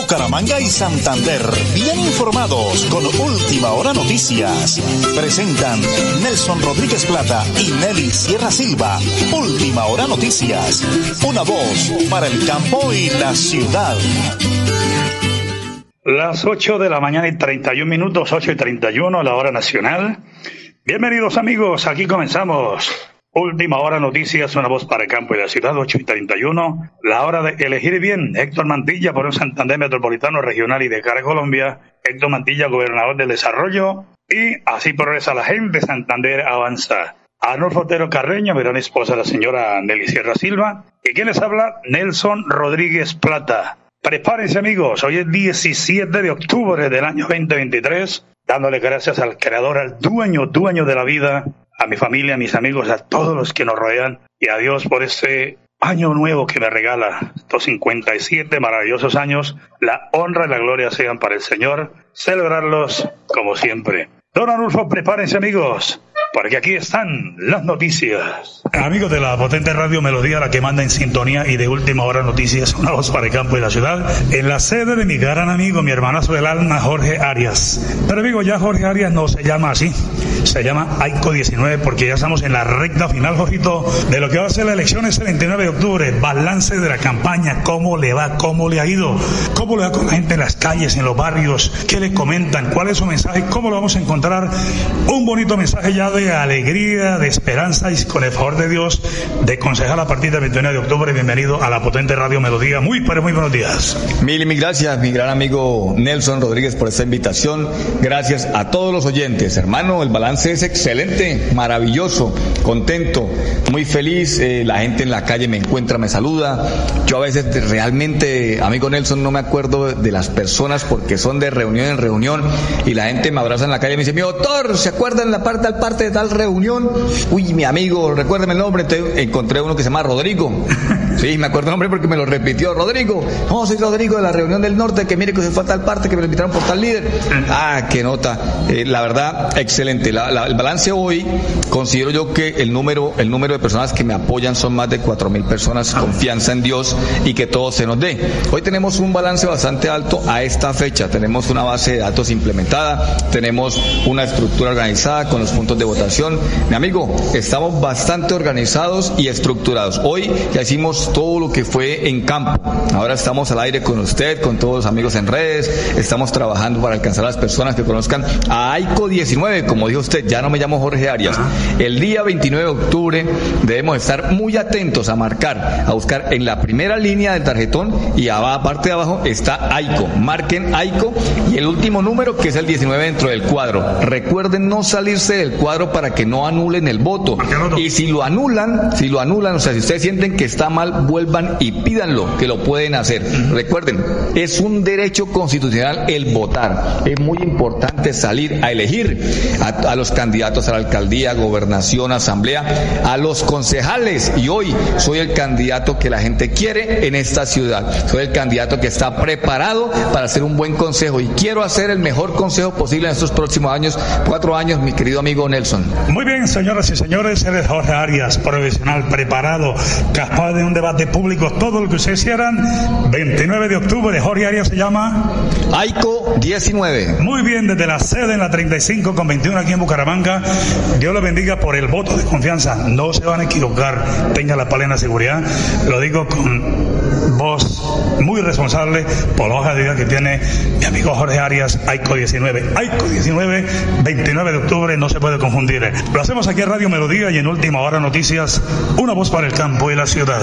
Bucaramanga y Santander, bien informados con Última Hora Noticias. Presentan Nelson Rodríguez Plata y Nelly Sierra Silva. Última Hora Noticias, una voz para el campo y la ciudad. Las 8 de la mañana y 31 minutos, 8 y 31, la hora nacional. Bienvenidos amigos, aquí comenzamos. Última hora noticias, una voz para el campo y la ciudad, 8 y 31. La hora de elegir bien. Héctor Mantilla por un Santander Metropolitano Regional y de cara a Colombia. Héctor Mantilla, gobernador del desarrollo. Y así progresa la gente. Santander avanza. Arnulfo Otero Carreño, gran esposa, la señora Nelly Sierra Silva. ¿Y quién les habla? Nelson Rodríguez Plata. Prepárense amigos, hoy es 17 de octubre del año 2023, dándole gracias al creador, al dueño, dueño de la vida, a mi familia, a mis amigos, a todos los que nos rodean y a Dios por este año nuevo que me regala, estos 57 maravillosos años, la honra y la gloria sean para el Señor, celebrarlos como siempre. Don Arnulfo, prepárense amigos, porque aquí están las noticias. Amigos de la potente radio Melodía, la que manda en sintonía y de última hora noticias, una voz para el campo y la ciudad, en la sede de mi gran amigo, mi hermanazo del alma, Jorge Arias. Pero amigo, ya Jorge Arias no se llama así, se llama AICO 19 porque ya estamos en la recta final, Jorgito, de lo que va a ser la elección ese 29 de octubre, balance de la campaña, cómo le va, cómo le ha ido, cómo le va con la gente en las calles, en los barrios, qué le comentan, cuál es su mensaje, cómo lo vamos a encontrar, un bonito mensaje ya de de alegría, de esperanza y con el favor de Dios de concejal a partir del 29 de octubre. Bienvenido a la potente Radio Melodía. Muy, pero muy buenos días. Mil y mil gracias, mi gran amigo Nelson Rodríguez, por esta invitación. Gracias a todos los oyentes. Hermano, el balance es excelente, maravilloso, contento, muy feliz. Eh, la gente en la calle me encuentra, me saluda. Yo a veces realmente, amigo Nelson, no me acuerdo de las personas porque son de reunión en reunión y la gente me abraza en la calle y me dice, mi doctor, ¿se acuerdan la parte al parte tal reunión. Uy, mi amigo, recuérdeme el nombre. encontré uno que se llama Rodrigo. Sí, me acuerdo el nombre porque me lo repitió. Rodrigo. No, soy Rodrigo de la reunión del norte, que mire que se fue a tal parte, que me lo invitaron por tal líder. Ah, qué nota. Eh, la verdad, excelente. el balance hoy, considero yo que el número, el número de personas que me apoyan son más de cuatro mil personas, confianza en Dios y que todo se nos dé. Hoy tenemos un balance bastante alto a esta fecha. Tenemos una base de datos implementada, tenemos una estructura organizada con los puntos de votación. Mi amigo, estamos bastante organizados y estructurados. Hoy ya hicimos todo lo que fue en campo. Ahora estamos al aire con usted, con todos los amigos en redes. Estamos trabajando para alcanzar a las personas que conozcan a AICO 19, como dijo usted, ya no me llamo Jorge Arias. El día 29 de octubre debemos estar muy atentos a marcar, a buscar en la primera línea del tarjetón y a la parte de abajo está AICO. Marquen AICO y el último número que es el 19 dentro del cuadro. Recuerden no salirse del cuadro para que no anulen el voto. Y si lo anulan, si lo anulan, o sea, si ustedes sienten que está mal, vuelvan y pídanlo, que lo pueden hacer. Recuerden, es un derecho constitucional el votar. Es muy importante salir a elegir a, los candidatos a la alcaldía, gobernación, asamblea, a los concejales. Y hoy soy el candidato que la gente quiere en esta ciudad. Soy el candidato que está preparado para hacer un buen consejo y quiero hacer el mejor consejo posible en estos próximos años, cuatro años, mi querido amigo Nelson. Muy bien, señoras y señores, eres Jorge Arias, profesional, preparado, capaz de un debate público, todo lo que ustedes quieran. 29 de octubre, Jorge Arias se llama... AICO 19. Muy bien, desde la sede en la 35 con 21 aquí en Bucaramanga. Dios lo bendiga por el voto de confianza. No se van a equivocar, tenga la plena seguridad. Lo digo con voz muy responsable por la hoja de vida que tiene mi amigo Jorge Arias, AICO 19. AICO 19, 29 de octubre, no se puede confundir lo hacemos aquí en Radio Melodía y en Última Hora Noticias, una voz para el campo y la ciudad.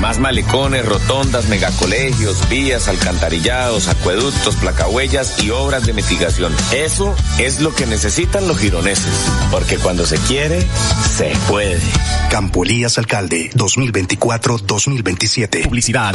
Más malecones, rotondas, megacolegios, vías, alcantarillados, acueductos, placahuellas y obras de mitigación. Eso es lo que necesitan los gironeses. Porque cuando se quiere, se puede. Campo Elías Alcalde, 2024-2027. Publicidad.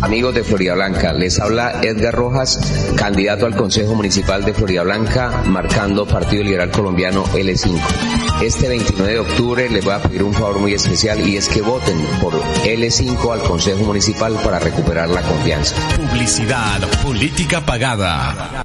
Amigos de Florida Blanca, les habla Edgar Rojas, candidato al Consejo Municipal de Florida Blanca, marcando Partido Liberal Colombiano L5. Este 29 de octubre les voy a pedir un favor muy especial y es que voten por L5 al Consejo Municipal para recuperar la confianza. Publicidad, política pagada.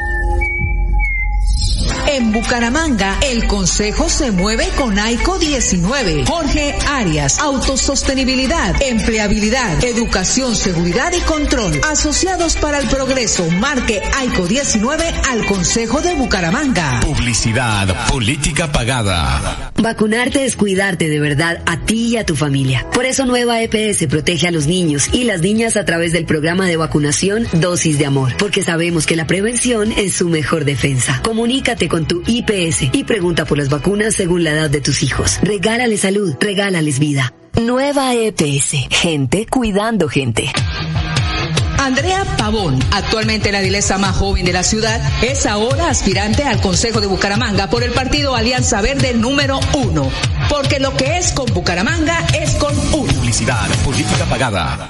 En Bucaramanga, el Consejo se mueve con AICO 19. Jorge Arias, autosostenibilidad, empleabilidad, educación, seguridad y control. Asociados para el progreso, marque AICO 19 al Consejo de Bucaramanga. Publicidad, política pagada. Vacunarte es cuidarte de verdad a ti y a tu familia. Por eso Nueva EPS protege a los niños y las niñas a través del programa de vacunación Dosis de Amor, porque sabemos que la prevención es su mejor defensa. Comunícate con tu IPS y pregunta por las vacunas según la edad de tus hijos. Regálales salud, regálales vida. Nueva EPS, gente cuidando gente. Andrea Pavón, actualmente la dilesa más joven de la ciudad, es ahora aspirante al Consejo de Bucaramanga por el partido Alianza Verde número uno. Porque lo que es con Bucaramanga es con uno. Publicidad, política pagada.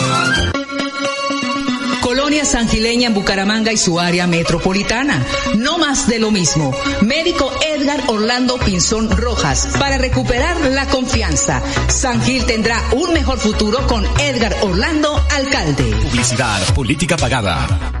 Colonia Sangileña en Bucaramanga y su área metropolitana. No más de lo mismo. Médico Edgar Orlando Pinzón Rojas para recuperar la confianza. San Gil tendrá un mejor futuro con Edgar Orlando, alcalde. Publicidad, política pagada.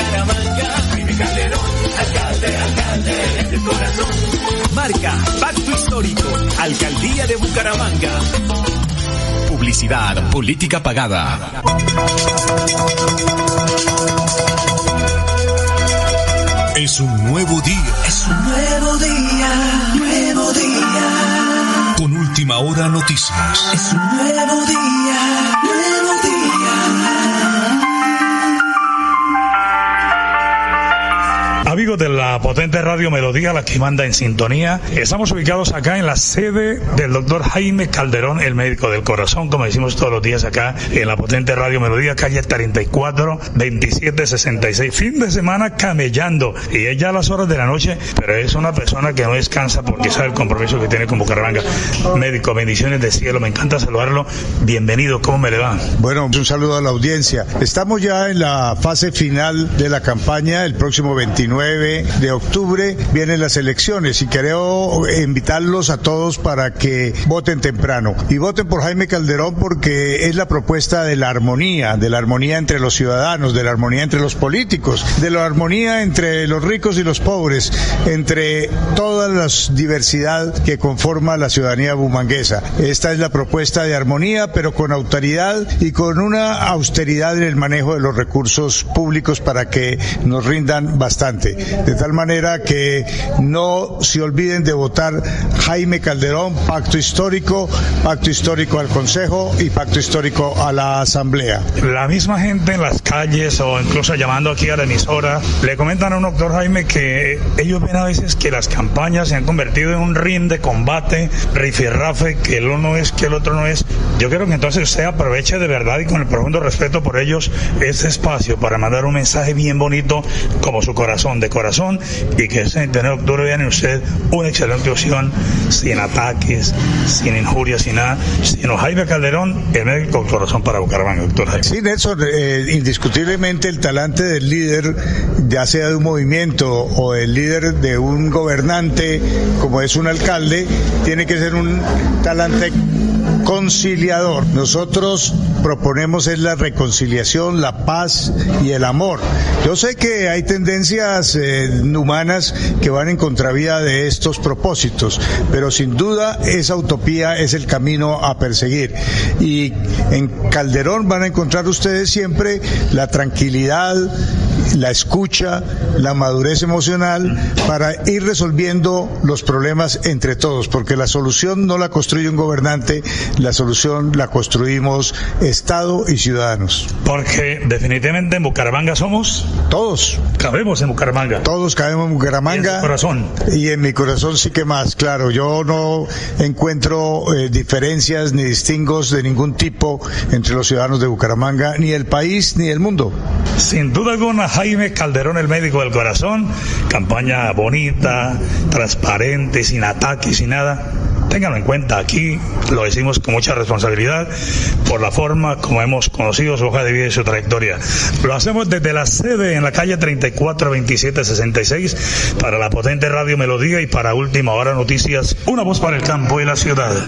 Bucaramanga, Jaime Calderón. Alcalde, alcalde, del corazón. Marca, pacto histórico, Alcaldía de Bucaramanga. Publicidad, política pagada. Es un nuevo día. Es un nuevo día, nuevo día. Con última hora noticias. Es un nuevo día, nuevo De la potente radio Melodía, la que manda en sintonía, estamos ubicados acá en la sede del doctor Jaime Calderón, el médico del corazón, como decimos todos los días acá en la potente radio Melodía, calle 34, 2766. Fin de semana camellando y es ya a las horas de la noche, pero es una persona que no descansa porque sabe el compromiso que tiene con Bucaramanga. Médico, bendiciones de cielo, me encanta saludarlo. Bienvenido, ¿cómo me le va? Bueno, un saludo a la audiencia. Estamos ya en la fase final de la campaña, el próximo 29 de octubre vienen las elecciones y quiero invitarlos a todos para que voten temprano y voten por Jaime Calderón porque es la propuesta de la armonía, de la armonía entre los ciudadanos, de la armonía entre los políticos, de la armonía entre los ricos y los pobres, entre toda la diversidad que conforma la ciudadanía bumanguesa. Esta es la propuesta de armonía, pero con autoridad y con una austeridad en el manejo de los recursos públicos para que nos rindan bastante. De tal manera que no se olviden de votar Jaime Calderón, pacto histórico, pacto histórico al Consejo y pacto histórico a la Asamblea. La misma gente en las calles o incluso llamando aquí a la emisora le comentan a un doctor Jaime que ellos ven a veces que las campañas se han convertido en un ring de combate, rifirrafe, que el uno es, que el otro no es. Yo quiero que entonces usted aproveche de verdad y con el profundo respeto por ellos ese espacio para mandar un mensaje bien bonito como su corazón, de corazón, y que ese 29 de octubre en usted una excelente opción, sin ataques, sin injurias, sin nada, sino Jaime Calderón, el médico corazón para Bucaramanga, doctor Jaime. Sí, Nelson, eh, indiscutiblemente el talante del líder, ya sea de un movimiento o el líder de un gobernante, como es un alcalde, tiene que ser un talante conciliador. Nosotros proponemos es la reconciliación, la paz y el amor. Yo sé que hay tendencias eh, humanas que van en contravía de estos propósitos, pero sin duda esa utopía es el camino a perseguir. Y en Calderón van a encontrar ustedes siempre la tranquilidad, la escucha, la madurez emocional para ir resolviendo los problemas entre todos, porque la solución no la construye un gobernante, la solución la construimos Estado y ciudadanos. Porque definitivamente en Bucaramanga somos todos. Cabemos en Bucaramanga. Todos cabemos en Bucaramanga. Y en corazón. Y en mi corazón sí que más, claro. Yo no encuentro eh, diferencias ni distingos de ningún tipo entre los ciudadanos de Bucaramanga, ni el país ni el mundo. Sin duda alguna, Jaime Calderón, el médico del corazón, campaña bonita, transparente, sin ataques, sin nada Ténganlo en cuenta, aquí lo decimos con mucha responsabilidad por la forma como hemos conocido su hoja de vida y su trayectoria. Lo hacemos desde la sede en la calle 34 27 66 para la potente Radio Melodía y para Última Hora Noticias, una voz para el campo y la ciudad.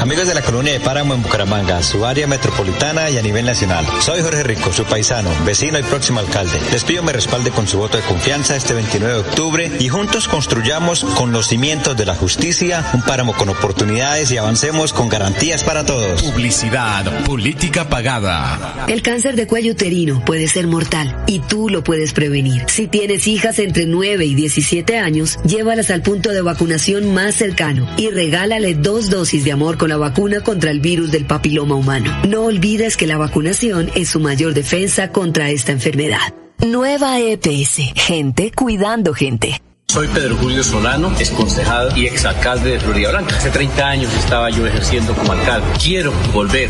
Amigos de la colonia de Páramo en Bucaramanga, su área metropolitana y a nivel nacional. Soy Jorge Rico, su paisano, vecino y próximo alcalde. Les pido me respalde con su voto de confianza este 29 de octubre y juntos construyamos con los cimientos de la justicia un páramo con oportunidades y avancemos con garantías para todos. Publicidad, política pagada. El cáncer de cuello uterino puede ser mortal y tú lo puedes prevenir. Si tienes hijas entre 9 y 17 años, llévalas al punto de vacunación más cercano y regálale dos dosis de amor con la vacuna contra el virus del papiloma humano. No olvides que la vacunación es su mayor defensa contra esta enfermedad. Nueva EPS. Gente cuidando gente. Soy Pedro Julio Solano, ex concejal y exalcalde de Florida Blanca. Hace 30 años estaba yo ejerciendo como alcalde. Quiero volver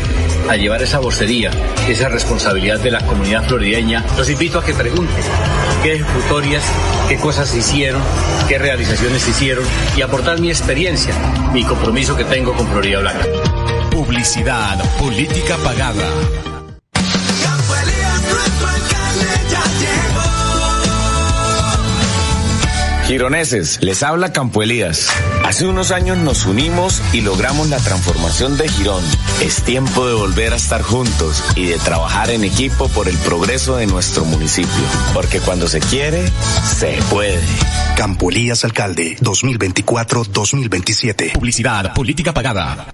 a llevar esa vocería, esa responsabilidad de la comunidad florideña. Los invito a que pregunten qué ejecutorias, qué cosas se hicieron, qué realizaciones se hicieron y aportar mi experiencia, mi compromiso que tengo con Florida Blanca. Publicidad, política pagada. Gironeses, les habla Campo Elías. Hace unos años nos unimos y logramos la transformación de Girón. Es tiempo de volver a estar juntos y de trabajar en equipo por el progreso de nuestro municipio. Porque cuando se quiere, se puede. Campo Elías Alcalde, 2024-2027. Publicidad, política pagada.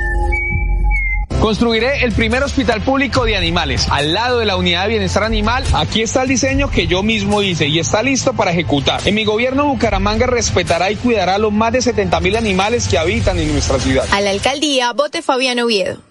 Construiré el primer hospital público de animales al lado de la unidad de bienestar animal. Aquí está el diseño que yo mismo hice y está listo para ejecutar. En mi gobierno Bucaramanga respetará y cuidará a los más de 70 mil animales que habitan en nuestra ciudad. A la alcaldía, vote Fabián Oviedo.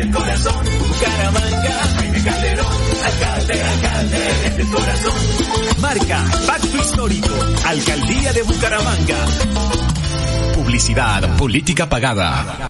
Alcalde, desde el corazón. Bucaramanga, Jaime Calderón. Alcalde, alcalde, desde el corazón. Marca, Pacto Histórico, Alcaldía de Bucaramanga. Publicidad, política pagada.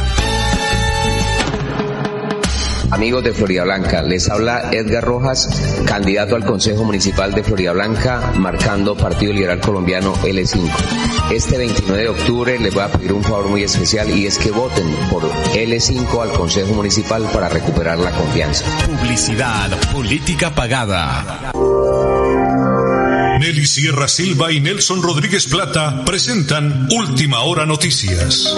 Amigos de Florida Blanca, les habla Edgar Rojas, candidato al Consejo Municipal de Florida Blanca, marcando Partido Liberal Colombiano L5. Este 29 de octubre les voy a pedir un favor muy especial y es que voten por L5 al Consejo Municipal para recuperar la confianza. Publicidad, política pagada. Nelly Sierra Silva y Nelson Rodríguez Plata presentan Última Hora Noticias.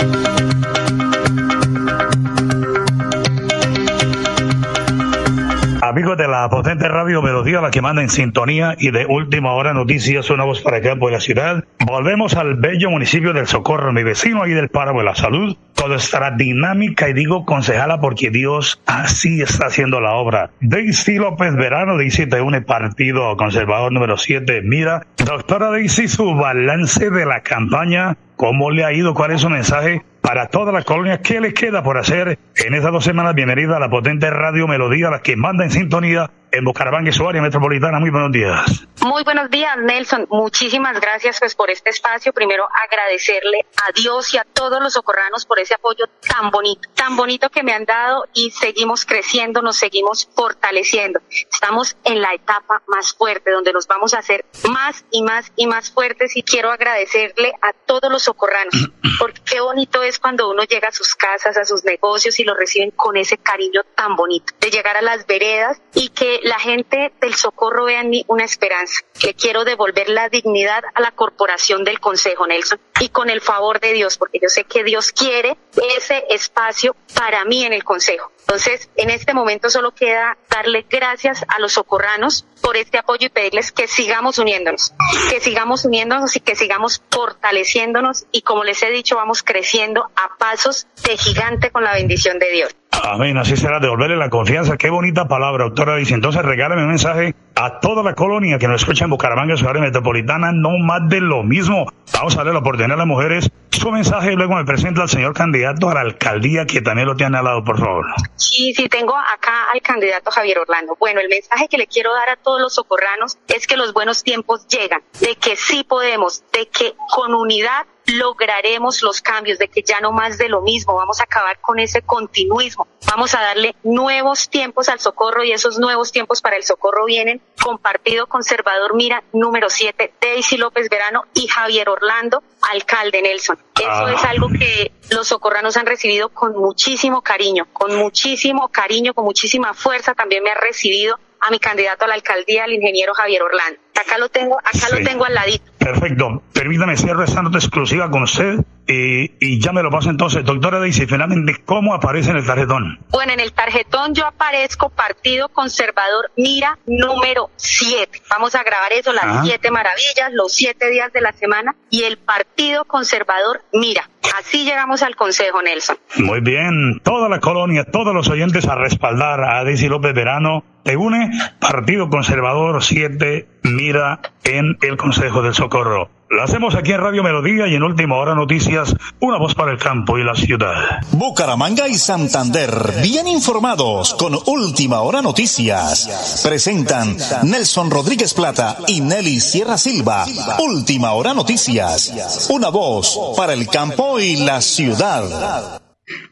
La potente radio Melodía, la que manda en sintonía y de última hora noticias, una voz para el campo de la ciudad. Volvemos al bello municipio del Socorro, mi vecino ahí del Páramo de la Salud. Todo estará dinámica y digo concejala porque Dios así está haciendo la obra. Daisy López Verano, Daisy te une partido conservador número 7. Mira, doctora Daisy, su balance de la campaña, ¿cómo le ha ido? ¿Cuál es su mensaje? Para toda la colonia. ¿Qué le queda por hacer en estas dos semanas? Bienvenida a la potente radio Melodía, la que manda en sintonía en Bucaramanga y su área metropolitana. Muy buenos días. Muy buenos días, Nelson. Muchísimas gracias pues por este espacio. Primero agradecerle a Dios y a todos los socorranos por ese apoyo tan bonito, tan bonito que me han dado y seguimos creciendo, nos seguimos fortaleciendo. Estamos en la etapa más fuerte donde nos vamos a hacer más y más y más fuertes y quiero agradecerle a todos los socorranos porque qué bonito es cuando uno llega a sus casas, a sus negocios y lo reciben con ese cariño tan bonito de llegar a las veredas y que la gente del socorro vea en mí una esperanza. Le quiero devolver la dignidad a la corporación del Consejo Nelson y con el favor de Dios, porque yo sé que Dios quiere ese espacio para mí en el Consejo. Entonces, en este momento solo queda darle gracias a los socorranos por este apoyo y pedirles que sigamos uniéndonos, que sigamos uniéndonos y que sigamos fortaleciéndonos y como les he dicho, vamos creciendo a pasos de gigante con la bendición de Dios. Amén, así será, devolverle la confianza. Qué bonita palabra, doctora. Dice, entonces regálame un mensaje a toda la colonia que nos escucha en Bucaramanga, su área metropolitana, no más de lo mismo. Vamos a darle la oportunidad a las mujeres. Su mensaje y luego me presenta al señor candidato a la alcaldía, que también lo tiene al lado, por favor. Sí, sí, tengo acá al candidato Javier Orlando. Bueno, el mensaje que le quiero dar a todos los socorranos es que los buenos tiempos llegan, de que sí podemos, de que con unidad lograremos los cambios, de que ya no más de lo mismo, vamos a acabar con ese continuismo, vamos a darle nuevos tiempos al socorro y esos nuevos tiempos para el socorro vienen con Partido Conservador Mira número 7, Daisy López Verano y Javier Orlando, alcalde Nelson. Eso Ah. es algo que los socorranos han recibido con muchísimo cariño, con muchísimo cariño, con muchísima fuerza. También me ha recibido a mi candidato a la alcaldía, el ingeniero Javier Orlando. Acá lo tengo, acá Sí. lo tengo al ladito. Perfecto. Permítame cierro esta nota exclusiva con usted y, y ya me lo paso entonces. Doctora Daisy, finalmente, ¿cómo aparece en el tarjetón? Bueno, en el tarjetón yo aparezco Partido Conservador Mira número 7. Vamos a grabar eso, las Ajá. siete maravillas, los siete días de la semana y el Partido Conservador Mira. Así llegamos al Consejo, Nelson. Muy bien, toda la colonia, todos los oyentes a respaldar a Daisy López Verano. Te une Partido Conservador 7, mira en el Consejo del Socorro. La hacemos aquí en Radio Melodía y en Última Hora Noticias, una voz para el campo y la ciudad. Bucaramanga y Santander, bien informados con Última Hora Noticias. Presentan Nelson Rodríguez Plata y Nelly Sierra Silva. Última Hora Noticias, una voz para el campo y la ciudad.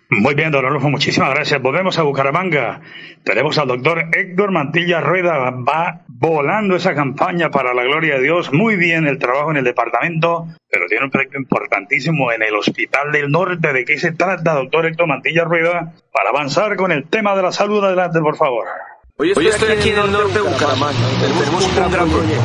Muy bien, don Adolfo, muchísimas gracias. Volvemos a Bucaramanga. Tenemos al doctor Héctor Mantilla Rueda. Va volando esa campaña para la gloria de Dios. Muy bien el trabajo en el departamento, pero tiene un proyecto importantísimo en el Hospital del Norte. ¿De qué se trata, doctor Héctor Mantilla Rueda? Para avanzar con el tema de la salud, adelante, por favor. Hoy estoy, aquí en el norte de Bucaramanga. Tenemos un gran proyecto.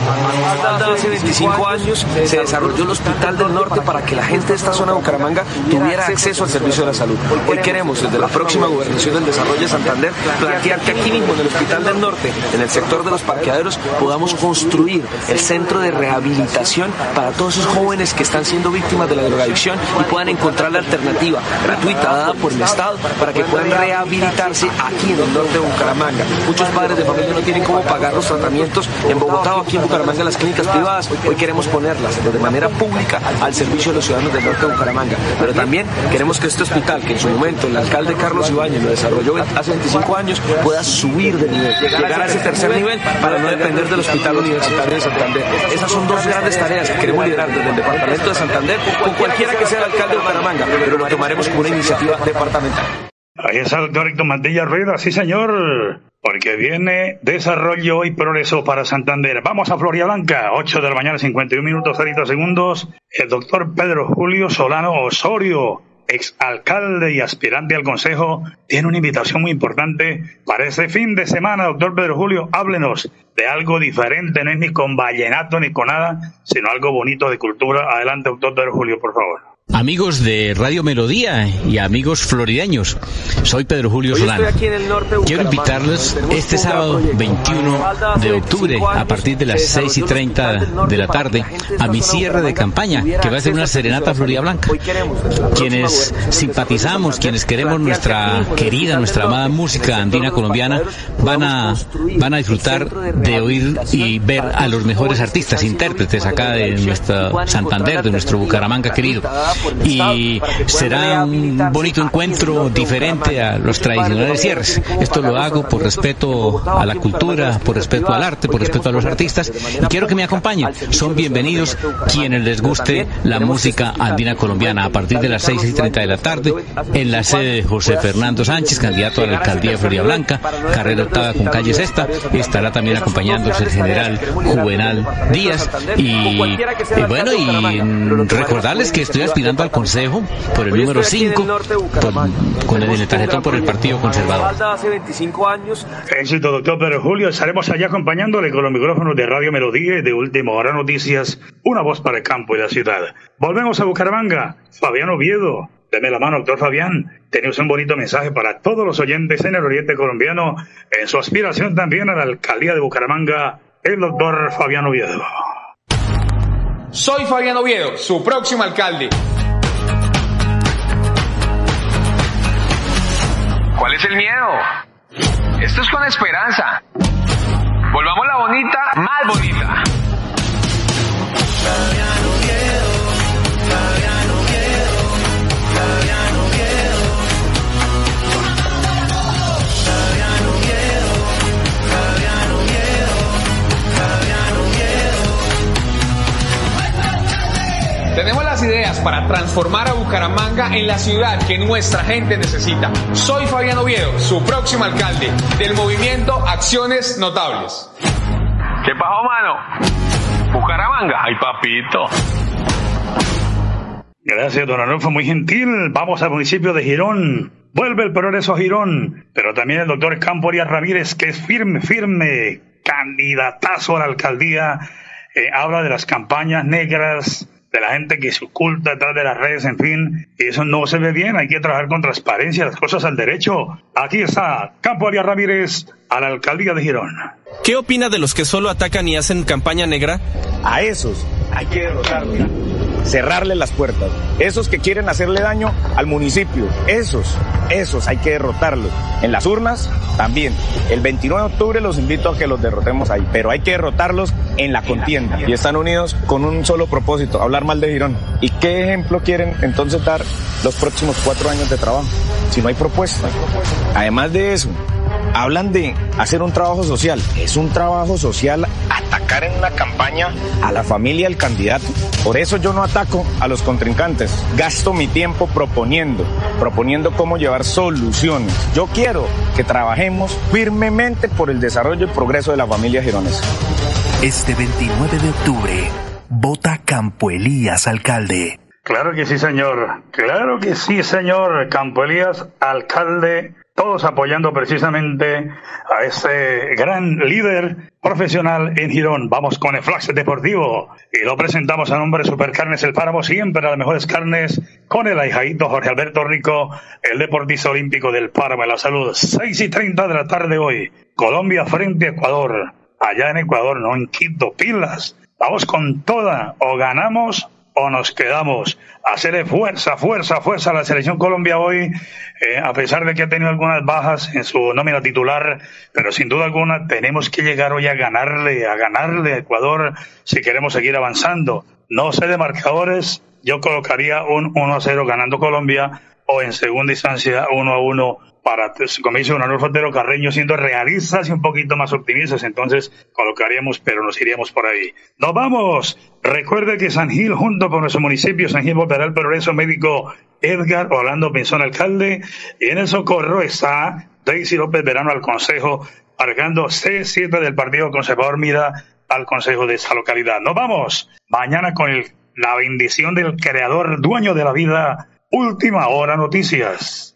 Hace 25 años se desarrolló el Hospital del Norte para que la gente de esta zona de Bucaramanga tuviera acceso al servicio de la salud. Hoy queremos, desde la próxima gobernación del desarrollo de Santander, plantear que aquí mismo en el Hospital del Norte, en el sector de los parqueaderos, podamos construir el centro de rehabilitación para todos esos jóvenes que están siendo víctimas de la drogadicción y puedan encontrar la alternativa gratuita dada por el Estado para que puedan rehabilitarse aquí en el norte de Bucaramanga. Muchos padres de familia no tienen cómo pagar los tratamientos en Bogotá o aquí en Bucaramanga las clínicas privadas. Hoy queremos ponerlas de manera pública al servicio de los ciudadanos del norte de Bucaramanga. Pero también queremos que este hospital, que en su momento el alcalde Carlos Ibáñez lo desarrolló hace 25 años, pueda subir de nivel, llegar a ese tercer nivel para no depender del Hospital Universitario de Santander. Esas son dos grandes tareas que queremos liderar desde el Departamento de Santander con cualquiera que sea el alcalde de Bucaramanga, pero lo tomaremos como una iniciativa departamental. Ahí está el doctor Héctor Mantilla Rueda, sí señor, porque viene desarrollo y progreso para Santander. Vamos a Floria Blanca, 8 de la mañana, 51 minutos, 30 segundos. El doctor Pedro Julio Solano Osorio, exalcalde y aspirante al Consejo, tiene una invitación muy importante para este fin de semana. Doctor Pedro Julio, háblenos de algo diferente, no es ni con vallenato ni con nada, sino algo bonito de cultura. Adelante, doctor Pedro Julio, por favor. Amigos de Radio Melodía y amigos florideños, soy Pedro Julio Solano. Quiero invitarles este sábado 21 de octubre a partir de las 6 y 30 de la tarde a mi cierre de campaña, que va a ser una serenata Florida Blanca. Quienes simpatizamos, quienes queremos nuestra querida, nuestra amada música andina colombiana, van a, van a disfrutar de oír y ver a los mejores artistas, intérpretes acá de nuestro Santander, de nuestro Bucaramanga querido y será un bonito encuentro diferente a los tradicionales cierres. Esto lo hago por respeto a la cultura, por respeto al arte, por respeto a los artistas y quiero que me acompañen. Son bienvenidos quienes les guste la música andina colombiana a partir de las 6 y 30 de la tarde en la sede de José Fernando Sánchez, candidato a la alcaldía de Florida Blanca, carrera octava con calle Sexta. Estará también acompañándose el general Juvenal Díaz y, y bueno, y recordarles que estoy aspirando al Consejo por el número 5, con el, tarjetón por el Partido Conservador. Éxito, doctor Pedro Julio. Estaremos allá acompañándole con los micrófonos de Radio Melodía y de Última Hora Noticias, una voz para el campo y la ciudad. Volvemos a Bucaramanga. Fabián Oviedo. Deme la mano, doctor Fabián. Tenemos un bonito mensaje para todos los oyentes en el oriente colombiano, en su aspiración también a la alcaldía de Bucaramanga, el doctor Fabián Oviedo. Soy Fabián Oviedo, su próximo alcalde. ¿Cuál es el miedo? Esto es con esperanza. Volvamos la bonita más bonita. Ideas para transformar a Bucaramanga en la ciudad que nuestra gente necesita. Soy Fabián Oviedo, su próximo alcalde del movimiento Acciones Notables. ¿Qué pasó, mano? Bucaramanga. Ay, papito. Gracias, don Arnulfo, muy gentil. Vamos al municipio de Girón. Vuelve el progreso a Girón, pero también el doctor Campo Arias Ramírez, que es firme, firme, candidatazo a la alcaldía. Eh, habla de las campañas negras, de la gente que se oculta detrás de las redes, en fin, y eso no se ve bien, hay que trabajar con transparencia, las cosas al derecho. Aquí está Campo Arias Ramírez a la alcaldía de Girón. ¿Qué opina de los que solo atacan y hacen campaña negra? A esos hay que derrotarlos. Cerrarle las puertas. Esos que quieren hacerle daño al municipio, esos, esos hay que derrotarlos. En las urnas también. El 29 de octubre los invito a que los derrotemos ahí, pero hay que derrotarlos en la contienda. Y están unidos con un solo propósito, hablar mal de Girón. ¿Y qué ejemplo quieren entonces dar los próximos cuatro años de trabajo? Si no hay propuesta. Además de eso, hablan de hacer un trabajo social. ¿Es un trabajo social atacar en una campaña a la familia del candidato? Por eso yo no ataco a los contrincantes. Gasto mi tiempo proponiendo, proponiendo cómo llevar soluciones. Yo quiero que trabajemos firmemente por el desarrollo y progreso de la familia gironesa. Este 29 de octubre, vota Campo Elías alcalde. Claro que sí, señor. Claro que sí, señor. Campo Elías, alcalde todos apoyando precisamente a ese gran líder profesional en Girón. Vamos con el Flash Deportivo y lo presentamos a nombre de Supercarnes El Páramo, siempre las mejores carnes, con el ahijadito Jorge Alberto Rico, el deportista olímpico del Páramo de la Salud. 6 y 30 de la tarde hoy, Colombia frente a Ecuador. Allá en Ecuador, no en Quito, pilas. Vamos con toda, o ganamos o nos quedamos. Hacerle fuerza, fuerza, fuerza a la selección Colombia hoy, eh, a pesar de que ha tenido algunas bajas en su nómina titular, pero sin duda alguna tenemos que llegar hoy a ganarle, a ganarle a Ecuador si queremos seguir avanzando. No sé de marcadores, yo colocaría un 1 a 0 ganando Colombia o en segunda instancia 1 a 1 para, como dice Arnulfo Otero Carreño, siendo realistas y un poquito más optimistas, entonces colocaríamos, pero nos iríamos por ahí. ¡Nos vamos! Recuerde que San Gil, junto con nuestro municipio, San Gil volverá al progreso médico Edgar Orlando Pinzón, alcalde, y en el socorro está Daisy López Verano al consejo, cargando C7 del Partido Conservador Mira al consejo de esta localidad. Nos vamos mañana con la bendición del creador, dueño de la vida, Última Hora Noticias.